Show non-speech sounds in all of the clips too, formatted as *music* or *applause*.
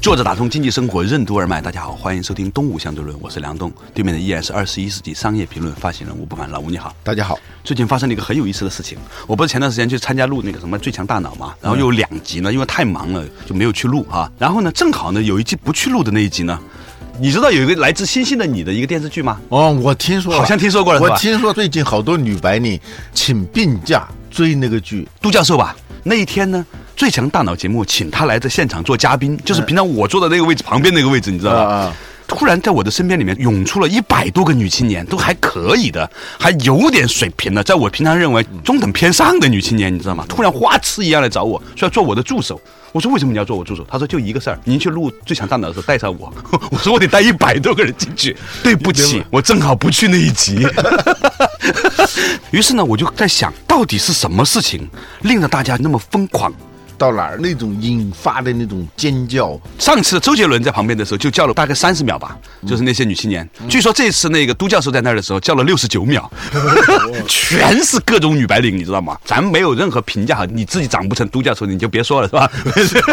坐着打通经济生活任督二脉，大家好，欢迎收听《东吴相对论》，我是梁东，对面的依然是二十一世纪商业评论发行人吴不凡，老吴你好。大家好，最近发生了一个很有意思的事情，我不是前段时间去参加录那个什么《最强大脑》嘛，然后又有两集呢，因为太忙了就没有去录啊。然后呢，正好呢有一集不去录的那一集呢，你知道有一个来自星星的你的一个电视剧吗？哦，我听说，好像听说过了？我听说最近好多女白领请病假追那个剧，杜教授吧。那一天呢，《最强大脑》节目请他来在现场做嘉宾，就是平常我坐的那个位置旁边那个位置，你知道吧？啊突然在我的身边里面涌出了一百多个女青年，都还可以的，还有点水平的，在我平常认为中等偏上的女青年，你知道吗？突然花痴一样来找我，说要做我的助手。我说为什么你要做我助手？他说就一个事儿，您去录《最强大脑》的时候带上我。*laughs* 我说我得带一百多个人进去，对不起，我正好不去那一集。*laughs* 于是呢，我就在想到底是什么事情令得大家那么疯狂？到哪儿那种引发的那种尖叫，上次周杰伦在旁边的时候就叫了大概三十秒吧，就是那些女青年。据说这次那个都教授在那儿的时候叫了六十九秒，*laughs* 全是各种女白领，你知道吗？咱没有任何评价哈，你自己长不成都教授你就别说了是吧？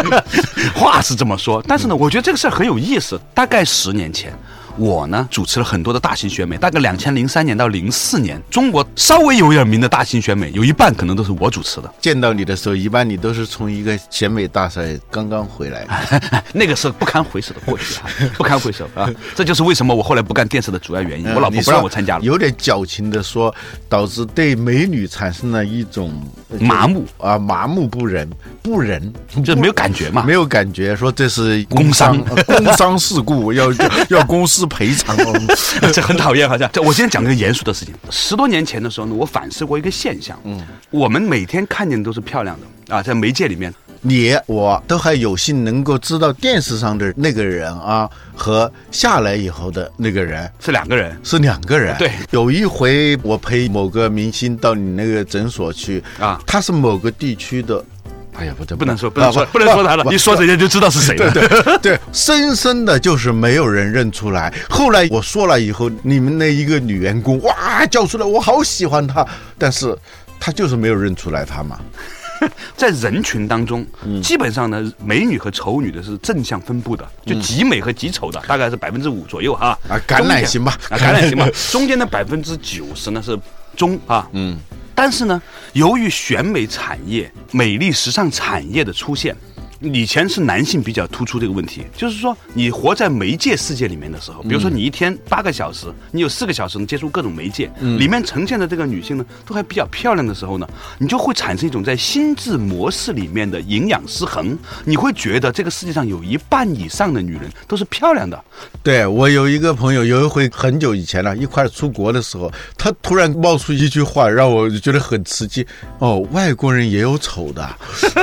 *laughs* 话是这么说，但是呢，我觉得这个事儿很有意思。大概十年前。我呢主持了很多的大型选美，大概两千零三年到零四年，中国稍微有点名的大型选美，有一半可能都是我主持的。见到你的时候，一般你都是从一个选美大赛刚刚回来，*laughs* 那个是不堪回首的过去啊，不堪回首啊！这就是为什么我后来不干电视的主要原因。我老婆不让我参加了，有点矫情的说，导致对美女产生了一种麻木啊，麻木不仁，不仁，就没有感觉嘛，没有感觉，说这是工伤，工伤事故要要公司。赔偿哦，*laughs* 这很讨厌，好像。这我今天讲个严肃的事情。十多年前的时候呢，我反思过一个现象。嗯，我们每天看见都是漂亮的啊，在媒介里面，你我都还有幸能够知道电视上的那个人啊，和下来以后的那个人是两个人，是两个人。对，有一回我陪某个明星到你那个诊所去啊，他是某个地区的。哎呀，不对，不能说，不能说，不能说他了。一说人家就知道是谁了。对对 *laughs* 对，深深的就是没有人认出来。后来我说了以后，你们那一个女员工哇叫出来，我好喜欢她，但是她就是没有认出来她嘛。*laughs* 在人群当中，基本上呢，美女和丑女的是正向分布的，就极美和极丑的大概是百分之五左右哈。啊，橄榄型吧，啊，橄榄型吧。*laughs* 中间的百分之九十呢是中啊，嗯。但是呢，由于选美产业、美丽时尚产业的出现。以前是男性比较突出这个问题，就是说你活在媒介世界里面的时候，比如说你一天八个小时，你有四个小时能接触各种媒介，里面呈现的这个女性呢，都还比较漂亮的时候呢，你就会产生一种在心智模式里面的营养失衡，你会觉得这个世界上有一半以上的女人都是漂亮的。对我有一个朋友，有一回很久以前了，一块出国的时候，他突然冒出一句话，让我觉得很刺激。哦，外国人也有丑的，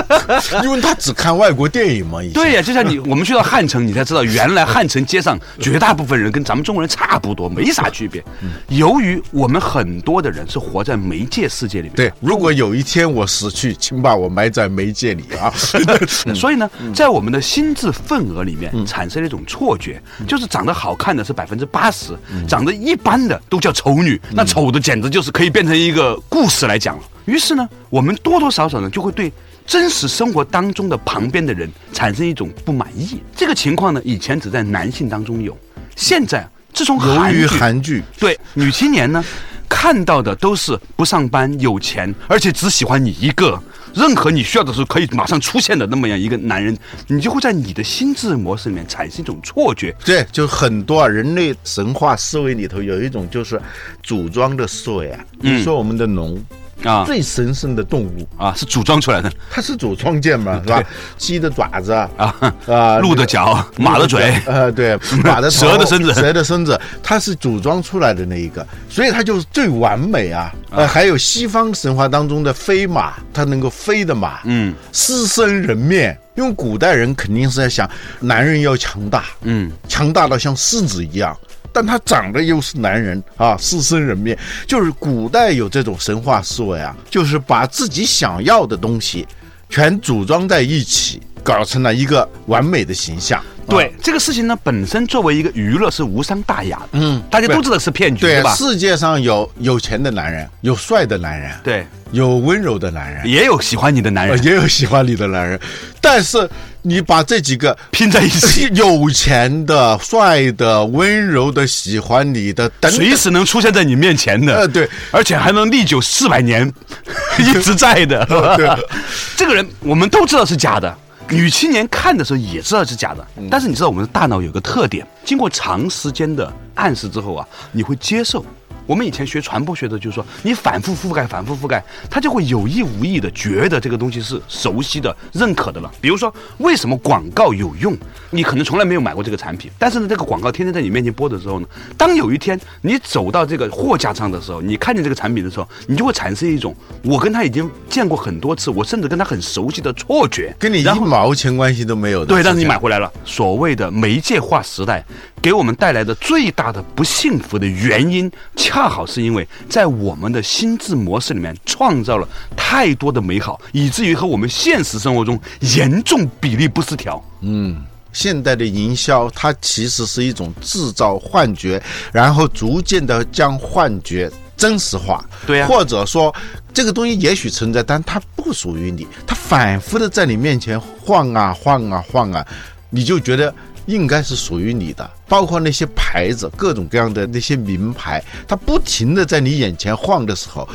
*laughs* 因为他只看外。外国电影嘛，对呀，就像你，*laughs* 我们去到汉城，你才知道原来汉城街上绝大部分人跟咱们中国人差不多，没啥区别。由于我们很多的人是活在媒介世界里面，对，如果有一天我死去，请把我埋在媒介里啊。*laughs* 所以呢，*laughs* 在我们的心智份额里面产生了一种错觉，就是长得好看的是百分之八十，长得一般的都叫丑女，那丑的简直就是可以变成一个故事来讲了。于是呢，我们多多少少呢就会对。真实生活当中的旁边的人产生一种不满意，这个情况呢，以前只在男性当中有，现在自从由于韩剧，对女青年呢，看到的都是不上班、有钱，而且只喜欢你一个，任何你需要的时候可以马上出现的那么样一个男人，你就会在你的心智模式里面产生一种错觉。对，就很多啊，人类神话思维里头有一种就是组装的思维啊，你说我们的龙。啊。最神圣的动物，啊，是组装出来的。它是组装件嘛，*laughs* 是吧？鸡的爪子啊啊，啊，*laughs* 鹿的脚，马的嘴，*laughs* 呃，对，马的头蛇的身子。蛇的身子，它是组装出来的那一个，所以它就是最完美啊。呃，还有西方神话当中的飞马，它能够飞的马，嗯。狮身人面。因为古代人肯定是在想，男人要强大，嗯，强大到像狮子一样，但他长得又是男人啊，狮身人面，就是古代有这种神话思维啊，就是把自己想要的东西全组装在一起，搞成了一个完美的形象。对这个事情呢，本身作为一个娱乐是无伤大雅的，嗯大家都知道是骗局，对对吧？世界上有有钱的男人，有帅的男人，对，有温柔的男人，也有喜欢你的男呃人也有喜欢你的男人，但是你把这几个拼在一起，*laughs* 有钱的、帅的、温柔的、喜欢你的随时能出现在你面前的，呃对，而且还能历久四百年，*laughs* 一直在的。对。*laughs* 这个人我们都知道是假的，女青年看的时候也知道是假的，但是你知道我们的大脑有个特点，经过长时间的暗示之后啊，你会接受。我们以前学传播学的，就是说你反复覆盖、反复覆盖，他就会有意无意的觉得这个东西是熟悉的、认可的了。比如说，为什么广告有用？你可能从来没有买过这个产品，但是呢，这个广告天天在你面前播的时候呢，当有一天你走到这个货架上的时候，你看见这个产品的时候，你就会产生一种我跟他已经见过很多次，我甚至跟他很熟悉的错觉，跟你一毛钱关系都没有的。对，但是你买回来了。所谓的媒介化时代，给我们带来的最大的不幸福的原因，恰好是因为在我们的心智模式里面创造了太多的美好，以至于和我们现实生活中严重比例不失调。嗯现代的营销，它其实是一种制造幻觉，然后逐渐的将幻觉真实化。对呀或者说这个东西也许存在，但它不属于你，它反复的在你面前晃啊晃啊晃啊，你就觉得。应该是属于你的，包括那些牌子，各种各样的那些名牌，它不停的在你眼前晃的时候，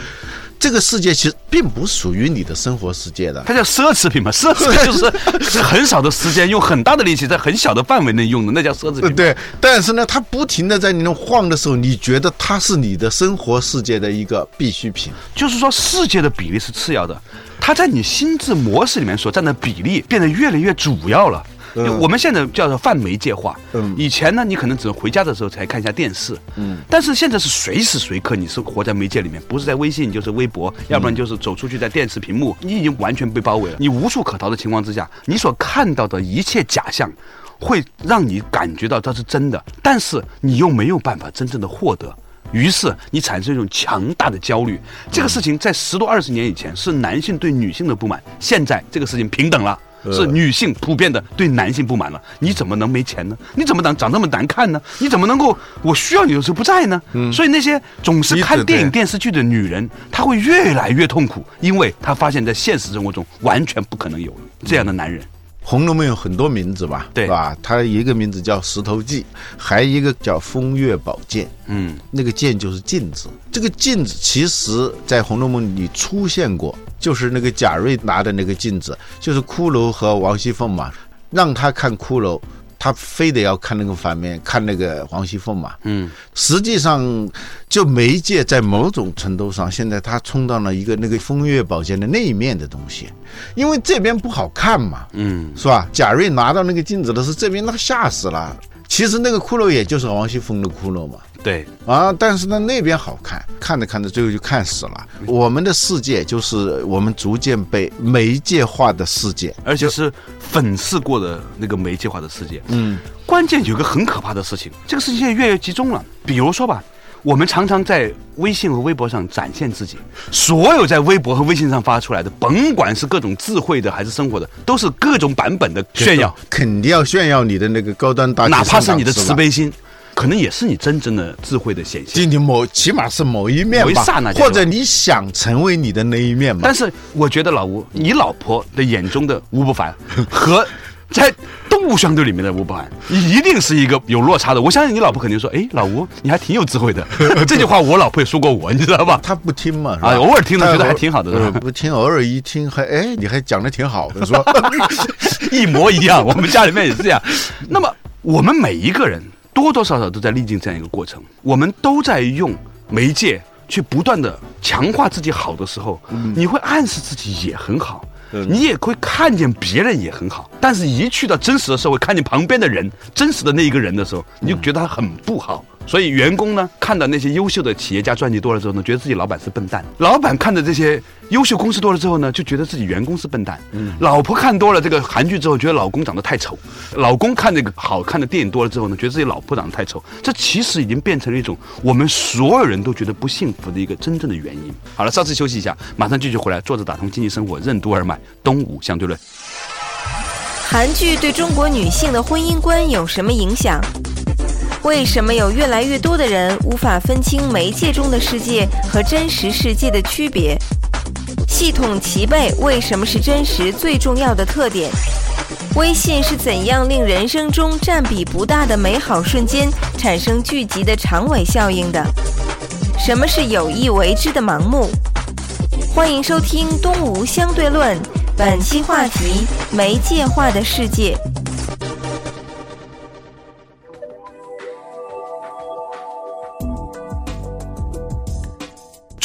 这个世界其实并不属于你的生活世界的。它叫奢侈品嘛，*laughs* 奢侈品就是是很少的时间，用很大的力气，在很小的范围内用的，那叫奢侈品。对，但是呢，它不停的在你那晃的时候，你觉得它是你的生活世界的一个必需品。就是说，世界的比例是次要的，它在你心智模式里面所占的比例变得越来越主要了。我们现在叫做泛媒介化。嗯以前呢，你可能只能回家的时候才看一下电视。嗯，但是现在是随时随刻你是活在媒介里面，不是在微信就是微博，要不然就是走出去在电视屏幕，你已经完全被包围了。你无处可逃的情况之下，你所看到的一切假象。会让你感觉到它是真的，但是你又没有办法真正的获得，于是你产生一种强大的焦虑。这个事情在十多二十年以前是男性对女性的不满，现在这个事情平等了。是女性普遍的对男性不满了，你怎么能没钱呢？你怎么能长这么难看呢？你怎么能够我需要你的时候不在呢？所以那些总是看电影电视剧的女人，她会越来越痛苦，因为她发现在现实生活中完全不可能有这样的男人。《红楼梦》有很多名字吧，对是吧？它一个名字叫石头记，还一个叫风月宝鉴。嗯，那个剑就是镜子，这个镜子其实在《红楼梦》里出现过，就是那个贾瑞拿的那个镜子，就是骷髅和王熙凤嘛，让他看骷髅，他非得要看那个反面，看那个王熙凤嘛。嗯，实际上，就媒介在某种程度上，现在他充当了一个那个风月宝鉴的那一面的东西，因为这边不好看嘛。嗯，是吧？贾瑞拿到那个镜子的时候，这边那个吓死了。其实那个骷髅也就是王熙凤的骷髅嘛。对，啊，但是呢，那边好看，看着看着，最后就看死了。我们的世界就是我们逐渐被媒介化的世界。而且是粉饰过的那个媒介化的世界。嗯，关键有个很可怕的事情，这个事情现在越来越集中了。比如说吧，我们常常在微信和微博上展现自己，所有在微博和微信上发出来的，甭管是各种智慧的还是生活的，都是各种版本的炫耀，肯定要炫耀你的那个高端大气，哪怕是你的慈，悲心，可能也是你真正的智慧的显现。就你某起码是某一面吧，刹那或者你想成为你的那一面嘛。但是我觉得老吴，你老婆的眼中的吴不凡 *laughs* 和在动物相对里面的吴不凡，一定是一个有落差的。我相信你老婆肯定说：“哎，老吴，你还挺有智慧的。*laughs* ”这句话我老婆也说过我，你知道吧？他不听嘛，啊偶尔听了觉得还挺好的呃是吧不听，偶尔一听还哎，你还讲的挺好的，说 *laughs* 一模一样，我们家里面也是这样。那么我们每一个人多多少少都在历经这样一个过程，我们都在用媒介去不断的强化自己好的时候，你会暗示自己也很好。你也会看见别人也很好，但是一去到真实的社会，看见旁边的人，真实的那一个人的时候，你就觉得他很不好。所以员工呢，看到那些优秀的企业家传记多了之后呢，觉得自己老板是笨蛋；老板看到这些优秀公司多了之后呢，就觉得自己员工是笨蛋。嗯，老婆看多了这个韩剧之后，觉得老公长得太丑；老公看这个好看的电影多了之后呢，觉得自己老婆长得太丑。这其实已经变成了一种我们所有人都觉得不幸福的一个真正的原因。好了，稍事休息一下，马上继续回来，坐着打通经济生活，任督二脉，东吴相对论。韩剧对中国女性的婚姻观有什么影响？为什么有越来越多的人无法分清媒介中的世界和真实世界的区别？系统齐备为什么是真实最重要的特点？微信是怎样令人生中占比不大的美好瞬间产生聚集的长尾效应的？什么是有意为之的盲目？欢迎收听《东吴相对论》，本期话题：媒介化的世界。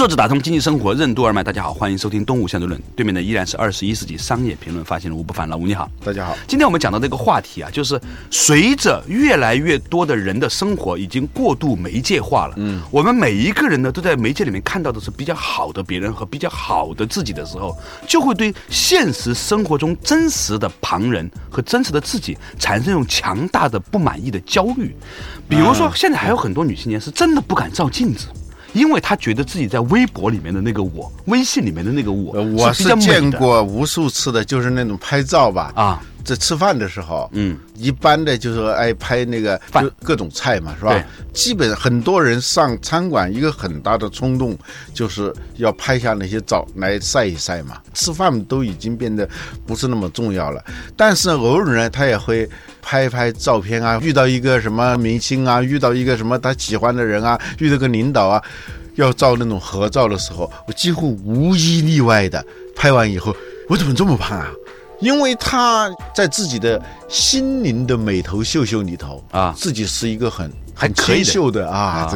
作者打通经济生活任督二脉，大家好，欢迎收听东吴相对论。对面的依然是二十一世纪商业评论发行人吴不凡，老吴你好，大家好。今天我们讲到这个话题啊，就是随着越来越多的人的生活已经过度媒介化了，嗯，我们每一个人呢都在媒介里面看到的是比较好的别人和比较好的自己的时候，就会对现实生活中真实的旁人和真实的自己产生一种强大的不满意的焦虑。比如说，现在还有很多女青年是真的不敢照镜子。因为他觉得自己在微博里面的那个我，微信里面的那个我，我是见过无数次的，就是那种拍照吧啊。在吃饭的时候，嗯，一般的就是爱拍那个饭各种菜嘛，是吧？基本很多人上餐馆，一个很大的冲动就是要拍下那些照来晒一晒嘛。吃饭都已经变得不是那么重要了，但是偶尔呢，他也会拍拍照片啊。遇到一个什么明星啊，遇到一个什么他喜欢的人啊，遇到个领导啊，要照那种合照的时候，我几乎无一例外的拍完以后，我怎么这么胖啊？因为他在自己的心灵的美头秀秀里头啊，自己是一个很很清秀的。啊，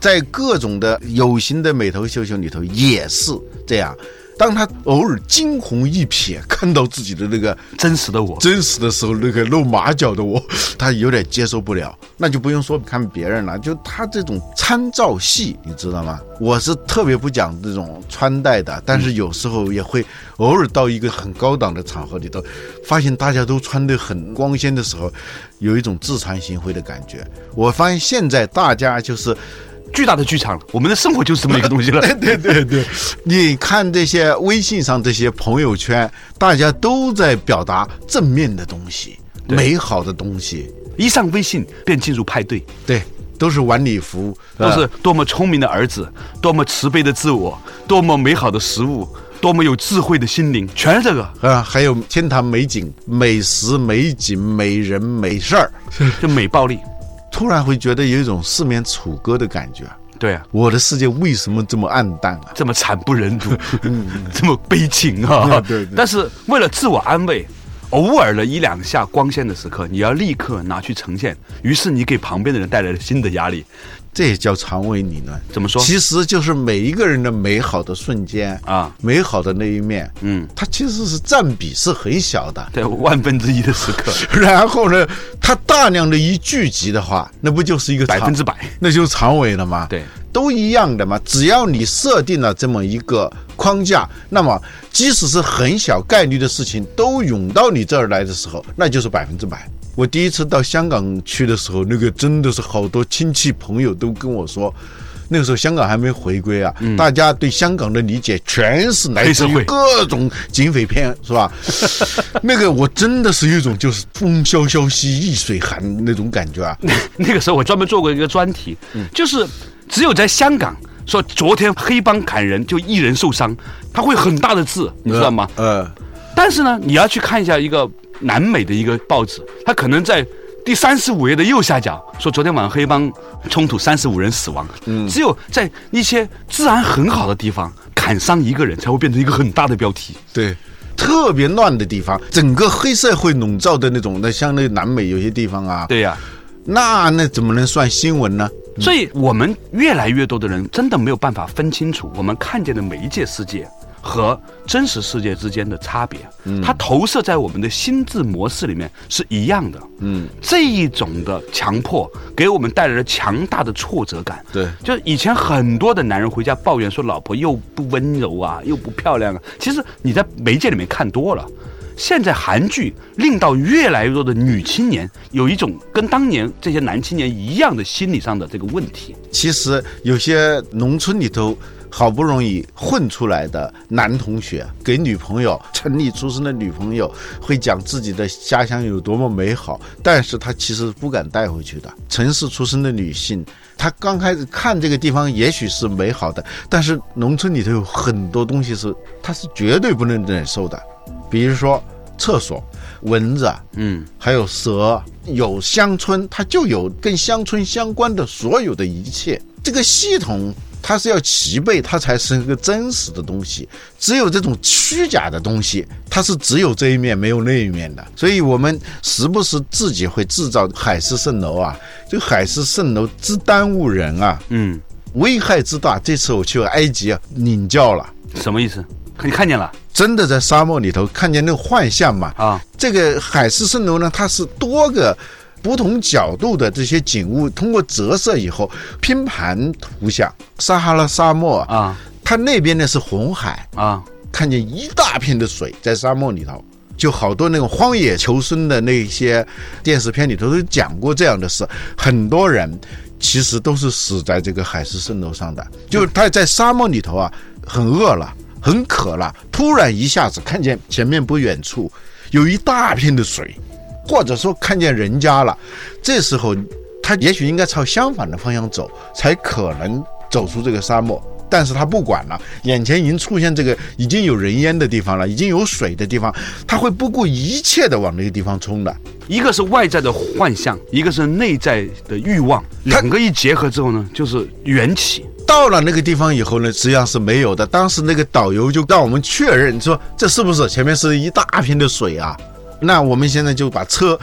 在各种的有形的美头秀秀里头也是这样。当他偶尔惊鸿一瞥，看到自己的那个真实的我，真实的时候，那个露马脚的我，他有点接受不了。那就不用说看别人了，就他这种参照系，你知道吗？我是特别不讲这种穿戴的，但是有时候也会偶尔到一个很高档的场合里头，发现大家都穿得很光鲜的时候，有一种自惭形秽的感觉。我发现现在大家就是。巨大的剧场，我们的生活就是这么一个东西了。*laughs* 对对对，你看这些微信上这些朋友圈，大家都在表达正面的东西、美好的东西。一上微信便进入派对，对，都是晚礼服，都是多么聪明的儿子，多么慈悲的自我，多么美好的食物，多么有智慧的心灵，全是这个啊！还有天堂美景、美食、美景、美人、美事儿，就美暴力。突然会觉得有一种四面楚歌的感觉。对啊，我的世界为什么这么暗淡啊？这么惨不忍睹，*laughs* *laughs* 这么悲情啊！*laughs* 对。但是为了自我安慰，偶尔的一两下光鲜的时刻，你要立刻拿去呈现。于是你给旁边的人带来了新的压力。这也叫长尾理论，怎么说？其实就是每一个人的美好的瞬间啊，美好的那一面，嗯，它其实是占比是很小的，对万分之一的时刻。*laughs* 然后呢，它大量的一聚集的话，那不就是一个百分之百？那就是长尾了吗？对，都一样的嘛。只要你设定了这么一个框架，那么即使是很小概率的事情都涌到你这儿来的时候，那就是百分之百。我第一次到香港去的时候，那个真的是好多亲戚朋友都跟我说，那个时候香港还没回归啊，大家对香港的理解全是来自于各种警匪片，是吧？*laughs* 那个我真的是有一种就是风萧萧兮易水寒那种感觉啊。*laughs* 那个时候我专门做过一个专题，就是只有在香港说昨天黑帮砍人就一人受伤，他会很大的字，你知道吗？呃，但是呢，你要去看一下一个。南美的一个报纸，它可能在第三十五页的右下角说，昨天晚上黑帮冲突，三十五人死亡。嗯，只有在一些治安很好的地方砍伤一个人，才会变成一个很大的标题。对，特别乱的地方，整个黑社会笼罩的那种，那像那南美有些地方啊，对呀，那那怎么能算新闻呢？所以我们越来越多的人真的没有办法分清楚我们看见的每一届世界。和真实世界之间的差别，它投射在我们的心智模式里面是一样的。嗯，这一种的强迫给我们带来了强大的挫折感。对，就是以前很多的男人回家抱怨说老婆又不温柔啊，又不漂亮啊。其实你在媒介里面看多了，现在韩剧令到越来越多的女青年有一种跟当年这些男青年一样的心理上的这个问题。其实有些农村里头。好不容易混出来的男同学，给女朋友城里出生的女朋友会讲自己的家乡有多么美好，但是他其实不敢带回去的。城市出生的女性，她刚开始看这个地方也许是美好的，但是农村里头有很多东西是她是绝对不能忍受的，比如说厕所、蚊子，嗯，还有蛇。有乡村，它就有跟乡村相关的所有的一切，这个系统。它是要齐备，它才是一个真实的东西。只有这种虚假的东西，它是只有这一面没有那一面的。所以，我们时不时自己会制造海市蜃楼啊，这个海市蜃楼之耽误人啊，嗯，危害之大。这次我去埃及啊，领教了，什么意思？你看见了？真的在沙漠里头看见那个幻象嘛？啊，这个海市蜃楼呢，它是多个。不同角度的这些景物，通过折射以后拼盘图像。撒哈拉沙漠啊，它那边呢是红海啊，看见一大片的水在沙漠里头，就好多那种荒野求生的那些电视片里头都讲过这样的事。很多人其实都是死在这个海市蜃楼上的，就是他在沙漠里头啊，很饿了，很渴了，突然一下子看见前面不远处有一大片的水。或者说看见人家了，这时候他也许应该朝相反的方向走，才可能走出这个沙漠。但是他不管了，眼前已经出现这个已经有人烟的地方了，已经有水的地方，他会不顾一切的往那个地方冲的。一个是外在的幻象，一个是内在的欲望，两个一结合之后呢，就是缘起。到了那个地方以后呢，实际上是没有的。当时那个导游就让我们确认说，这是不是前面是一大片的水啊？那我们现在就把车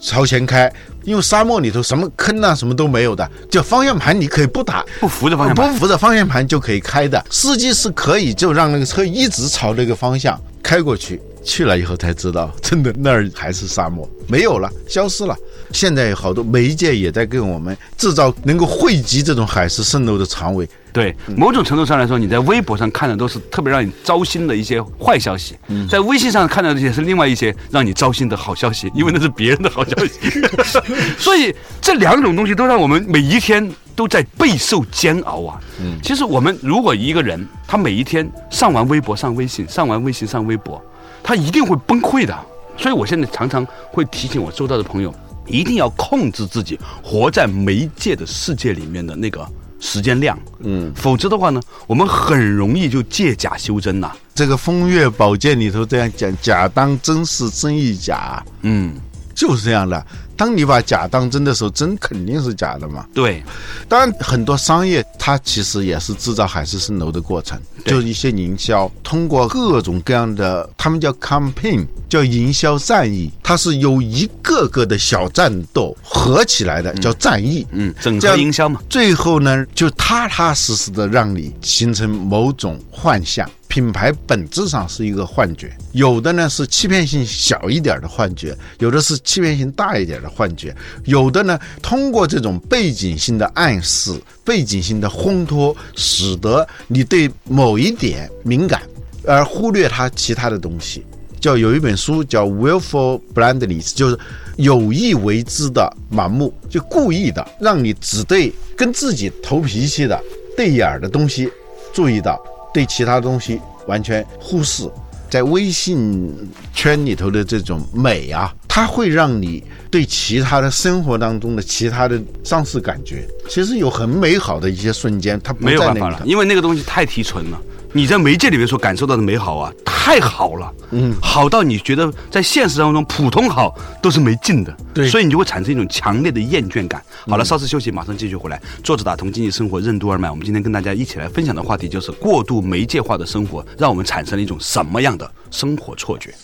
朝前开，因为沙漠里头什么坑啊什么都没有的，就方向盘你可以不打，不扶着方向盘，不扶着方向盘就可以开的。司机是可以就让那个车一直朝那个方向开过去。去了以后才知道，真的那儿还是沙漠，没有了，消失了。现在有好多媒介也在给我们制造能够汇集这种海市蜃楼的长尾。对，某种程度上来说，你在微博上看的都是特别让你糟心的一些坏消息，在微信上看到的也是另外一些让你糟心的好消息，因为那是别人的好消息。*laughs* 所以这两种东西都让我们每一天都在备受煎熬啊。嗯，其实我们如果一个人他每一天上完微博上微信，上完微信上微博，他一定会崩溃的。所以我现在常常会提醒我周到的朋友，一定要控制自己活在媒介的世界里面的那个。时间量，嗯，否则的话呢，我们很容易就借假修真呐。这个《风月宝鉴》里头这样讲：“假当真是真亦假。”嗯，就是这样的。当你把假当真的时候，真肯定是假的嘛。对，当然很多商业它其实也是制造海市蜃楼的过程，就是一些营销，通过各种各样的，他们叫 campaign，叫营销战役，它是由一个个的小战斗合起来的，叫战役。嗯，整个营销嘛，最后呢，就踏踏实实的让你形成某种幻象。品牌本质上是一个幻觉，有的呢是欺骗性小一点的幻觉，有的是欺骗性大一点的幻觉，有的呢通过这种背景性的暗示、背景性的烘托，使得你对某一点敏感，而忽略它其他的东西。叫有一本书叫 willful blindness，就是有意为之的盲目，就故意的让你只对跟自己投脾气的对眼儿的东西注意到。对其他东西完全忽视，在微信圈里头的这种美啊，它会让你对其他的生活当中的其他的丧失感觉。其实有很美好的一些瞬间，它没有办法了，因为那个东西太提纯了。你在媒介里面所感受到的美好啊，太好了，嗯，好到你觉得在现实当中普通好都是没劲的，对，所以你就会产生一种强烈的厌倦感。好了，稍事休息，马上继续回来。作者打通经济生活任督二脉，我们今天跟大家一起来分享的话题就是过度媒介化的生活，让我们产生了一种什么样的生活错觉？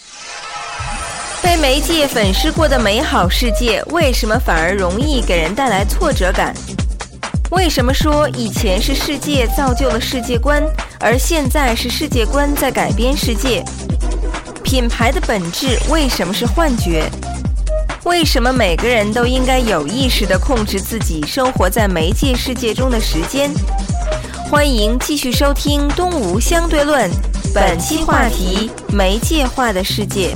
被媒介粉饰过的美好世界，为什么反而容易给人带来挫折感？为什么说以前是世界造就了世界观，而现在是世界观在改变世界？品牌的本质为什么是幻觉？为什么每个人都应该有意识地控制自己生活在媒介世界中的时间？欢迎继续收听《东吴相对论》，本期话题：媒介化的世界。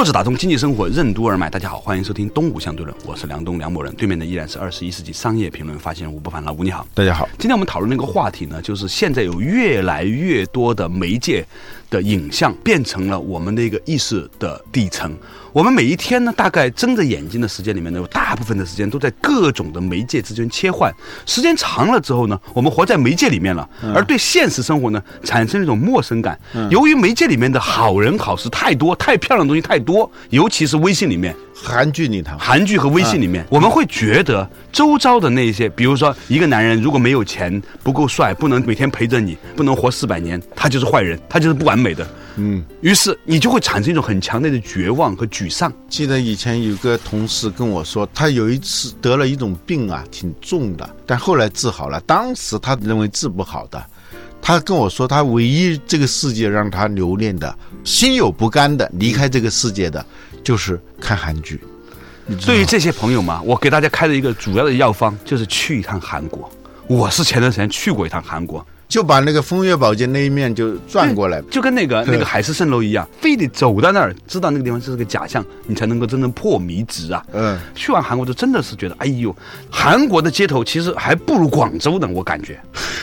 作者打通经济生活任督二脉，大家好，欢迎收听《东吴相对论》，我是梁东梁某人，对面的依然是二十一世纪商业评论发现人吴不凡，老吴你好。大家好，今天我们讨论那个话题呢，就是现在有越来越多的媒介的影像变成了我们的一个意识的底层。我们每一天呢，大概睁着眼睛的时间里面呢，有大部分的时间都在各种的媒介之间切换。时间长了之后呢，我们活在媒介里面了，而对现实生活呢产生一种陌生感。由于媒介里面的好人好事太多，太漂亮的东西太多，尤其是微信里面。韩剧里头，韩剧和微信里面，我们会觉得周遭的那些，比如说一个男人如果没有钱、不够帅、不能每天陪着你、不能活四百年，他就是坏人，他就是不完美的。嗯，于是你就会产生一种很强烈的绝望和沮丧。记得以前有个同事跟我说，他有一次得了一种病啊，挺重的，但后来治好了。当时他认为治不好的，他跟我说，他唯一这个世界让他留恋的、心有不甘的离开这个世界的，就是看韩剧。对于这些朋友嘛，我给大家开了一个主要的药方，就是去一趟韩国。我是前段时间去过一趟韩国。就把那个风月宝鉴那一面就转过来，就跟那个那个海市蜃楼一样，非得走到那儿，知道那个地方是个假象，你才能够真正破迷执啊。嗯，去完韩国就真的是觉得，哎呦，韩国的街头其实还不如广州呢，我感觉，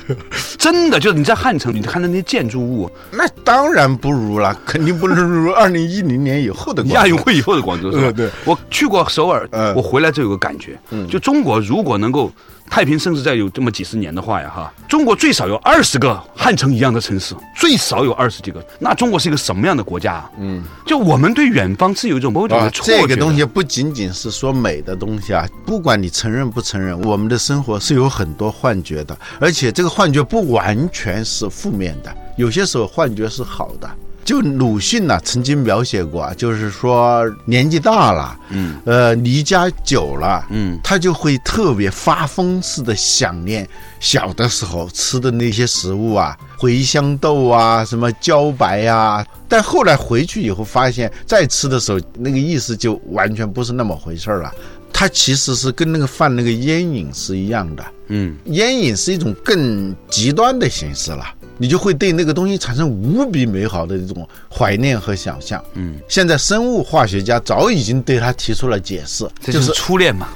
*laughs* 真的就是你在汉城，你看到那些建筑物，那当然不如了，肯定不能如 *laughs* 二零一零年以后的亚运会以后的广州是吧？*laughs* 对，我去过首尔，我回来就有个感觉，就中国如果能够。太平盛世再有这么几十年的话呀，哈，中国最少有二十个汉城一样的城市，最少有二十几个。那中国是一个什么样的国家啊？嗯，就我们对远方是有一种某种的错觉。这个东西不仅仅是说美的东西啊，不管你承认不承认，我们的生活是有很多幻觉的，而且这个幻觉不完全是负面的，有些时候幻觉是好的。就鲁迅呢，曾经描写过，就是说年纪大了，嗯，呃，离家久了，嗯，他就会特别发疯似的想念小的时候吃的那些食物啊，茴香豆啊，什么茭白呀。但后来回去以后，发现再吃的时候，那个意思就完全不是那么回事了。他其实是跟那个犯那个烟瘾是一样的，嗯，烟瘾是一种更极端的形式了。你就会对那个东西产生无比美好的一种怀念和想象。嗯，现在生物化学家早已经对他提出了解释，这就是初恋嘛，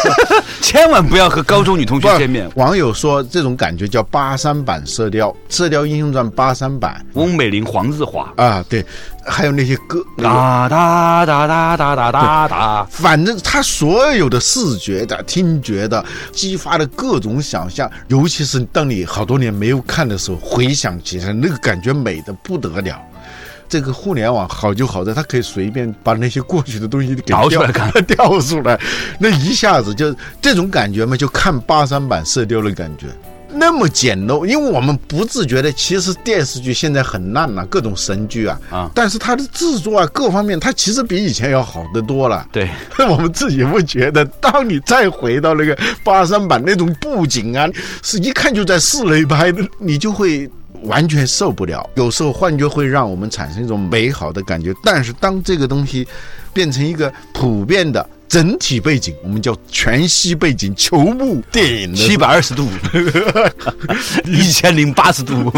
*laughs* 千万不要和高中女同学见面。*laughs* 网友说这种感觉叫八三版射雕，《射雕英雄传》八三版，翁美玲、黄日华啊，对。还有那些歌，哒哒哒哒哒哒哒哒，反正他所有的视觉的、听觉的，激发的各种想象，尤其是当你好多年没有看的时候，回想起来，那个感觉美的不得了。这个互联网好就好在，它可以随便把那些过去的东西给调出来看，*laughs* 调出来，那一下子就这种感觉嘛，就看八三版《射雕》的感觉。那么简陋，因为我们不自觉的，其实电视剧现在很烂了，各种神剧啊，啊，但是它的制作啊，各方面，它其实比以前要好得多了。对，*laughs* 我们自己不觉得。当你再回到那个八三版那种布景啊，是一看就在室内拍的，你就会完全受不了。有时候幻觉会让我们产生一种美好的感觉，但是当这个东西变成一个普遍的。整体背景我们叫全息背景，球幕电影七百二十度，*laughs* 一千零八十度。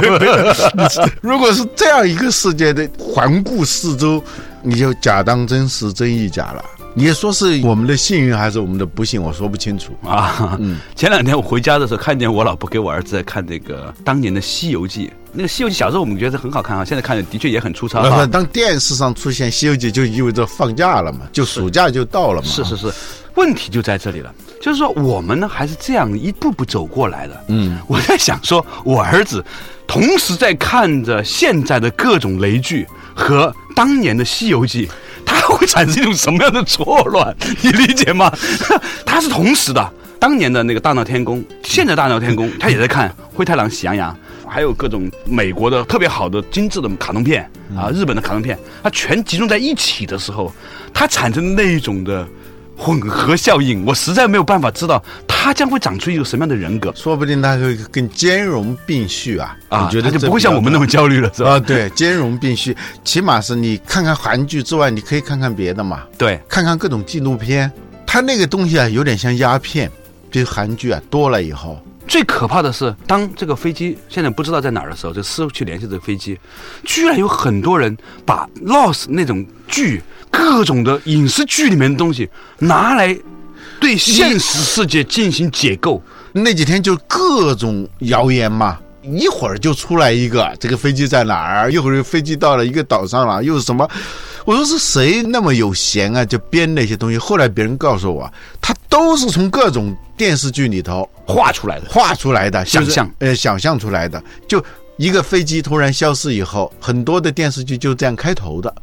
*laughs* 如果是这样一个世界的环顾四周，你就假当真实，真亦假了。你说是我们的幸运还是我们的不幸？我说不清楚啊。嗯，前两天我回家的时候，看见我老婆给我儿子在看那个当年的《西游记》。那个《西游记》小时候我们觉得很好看啊，现在看的确也很粗糙啊。当电视上出现《西游记》，就意味着放假了嘛，就暑假就到了嘛。是是是，问题就在这里了，就是说我们呢还是这样一步步走过来的。嗯，我在想说，我儿子同时在看着现在的各种雷剧和当年的《西游记》。他会产生一种什么样的错乱？你理解吗？*laughs* 他是同时的，当年的那个大闹天宫，现在大闹天宫，他也在看灰太狼、喜羊羊。还有各种美国的特别好的精致的卡通片啊，日本的卡通片，它全集中在一起的时候，它产生的那一种的混合效应，我实在没有办法知道它将会长出一个什么样的人格说不定它会更兼容并蓄啊！啊，我觉得它就不会像我们那么焦虑了，是吧？啊，对，兼容并蓄，起码是你看看韩剧之外，你可以看看别的嘛，对，看看各种纪录片。它那个东西啊，有点像鸦片，比如韩剧啊多了以后，最可怕的是，当这个飞机现在不知道在哪儿的时候，就失去联系这个飞机，居然有很多人把 Lost 那种剧、各种的影视剧里面的东西拿来对现实世界进行解构。那几天就各种谣言嘛。一会儿就出来一个，这个飞机在哪儿？一会儿飞机到了一个岛上了，又是什么？我说是谁那么有闲啊，就编那些东西。后来别人告诉我，他都是从各种电视剧里头画出来的，画出来的，想象呃，想象出来的。就一个飞机突然消失以后，很多的电视剧就这样开头的。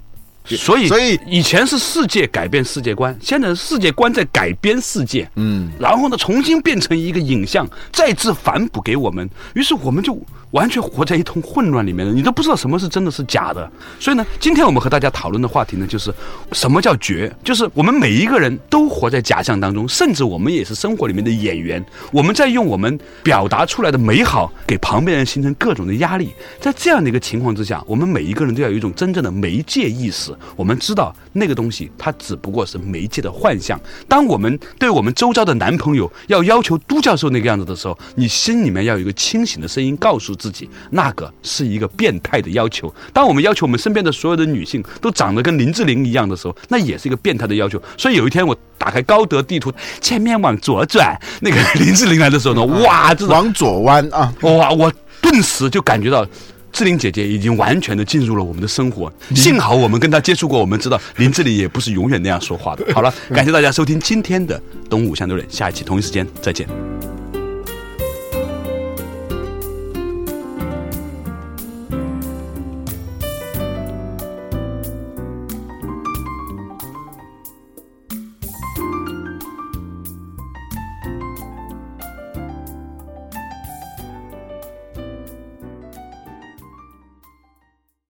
所以所以以前是世界改变世界观，现在是世界观在改编世界，嗯，然后呢，重新变成一个影像，再次反哺给我们，于是我们就完全活在一通混乱里面了，你都不知道什么是真的是假的。所以呢，今天我们和大家讨论的话题呢，就是什么叫绝，就是我们每一个人都活在假象当中，甚至我们也是生活里面的演员，我们在用我们表达出来的美好给旁边人形成各种的压力。在这样的一个情况之下，我们每一个人都要有一种真正的媒介意识。我们知道那个东西它只不过是媒介的幻象。当我们对我们周遭的男朋友要要求都教授那个样子的时候，你心里面要有一个清醒的声音告诉自己，那个是一个变态的要求。当我们要求我们身边的所有的女性都长得跟林志玲一样的时候，那也是一个变态的要求。所以有一天我打开高德地图，前面往左转，那个林志玲来的时候呢，哇，这种往左弯啊，哇，我顿时就感觉到。志玲姐姐已经完全的进入了我们的生活，幸好我们跟她接触过，我们知道林志玲也不是永远那样说话的。好了，感谢大家收听今天的《东吴相对论》，下一期同一时间再见。